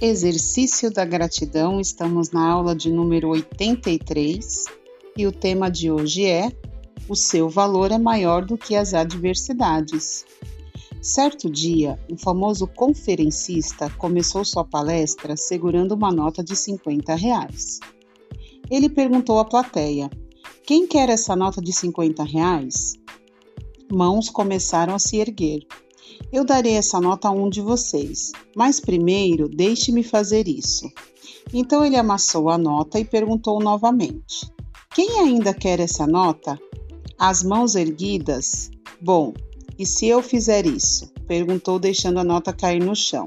Exercício da gratidão, estamos na aula de número 83 e o tema de hoje é: O seu valor é maior do que as adversidades. Certo dia, um famoso conferencista começou sua palestra segurando uma nota de 50 reais. Ele perguntou à plateia: Quem quer essa nota de 50 reais? Mãos começaram a se erguer. Eu darei essa nota a um de vocês, mas primeiro deixe-me fazer isso. Então ele amassou a nota e perguntou novamente: Quem ainda quer essa nota? As mãos erguidas? Bom, e se eu fizer isso? perguntou, deixando a nota cair no chão.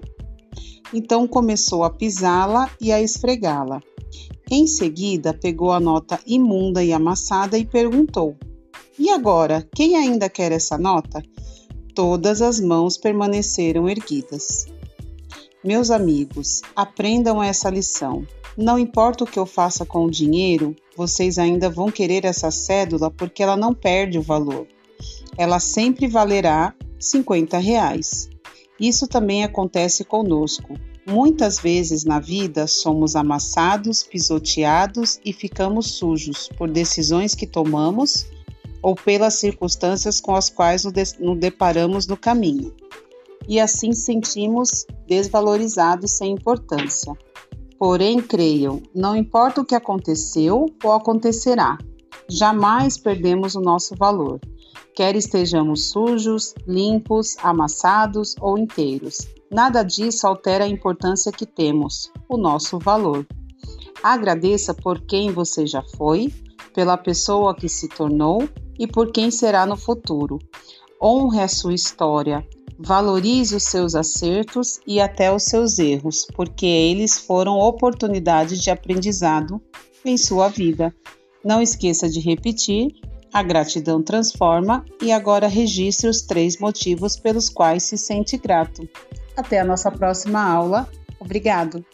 Então começou a pisá-la e a esfregá-la. Em seguida, pegou a nota imunda e amassada e perguntou: E agora, quem ainda quer essa nota? Todas as mãos permaneceram erguidas. Meus amigos, aprendam essa lição. Não importa o que eu faça com o dinheiro, vocês ainda vão querer essa cédula porque ela não perde o valor. Ela sempre valerá 50 reais. Isso também acontece conosco. Muitas vezes na vida somos amassados, pisoteados e ficamos sujos por decisões que tomamos ou pelas circunstâncias com as quais nos deparamos no caminho. E assim sentimos desvalorizados sem importância. Porém, creiam, não importa o que aconteceu ou acontecerá, jamais perdemos o nosso valor, quer estejamos sujos, limpos, amassados ou inteiros. Nada disso altera a importância que temos, o nosso valor. Agradeça por quem você já foi, pela pessoa que se tornou e por quem será no futuro. Honre a sua história, valorize os seus acertos e até os seus erros, porque eles foram oportunidades de aprendizado em sua vida. Não esqueça de repetir: a gratidão transforma e agora registre os três motivos pelos quais se sente grato. Até a nossa próxima aula. Obrigado!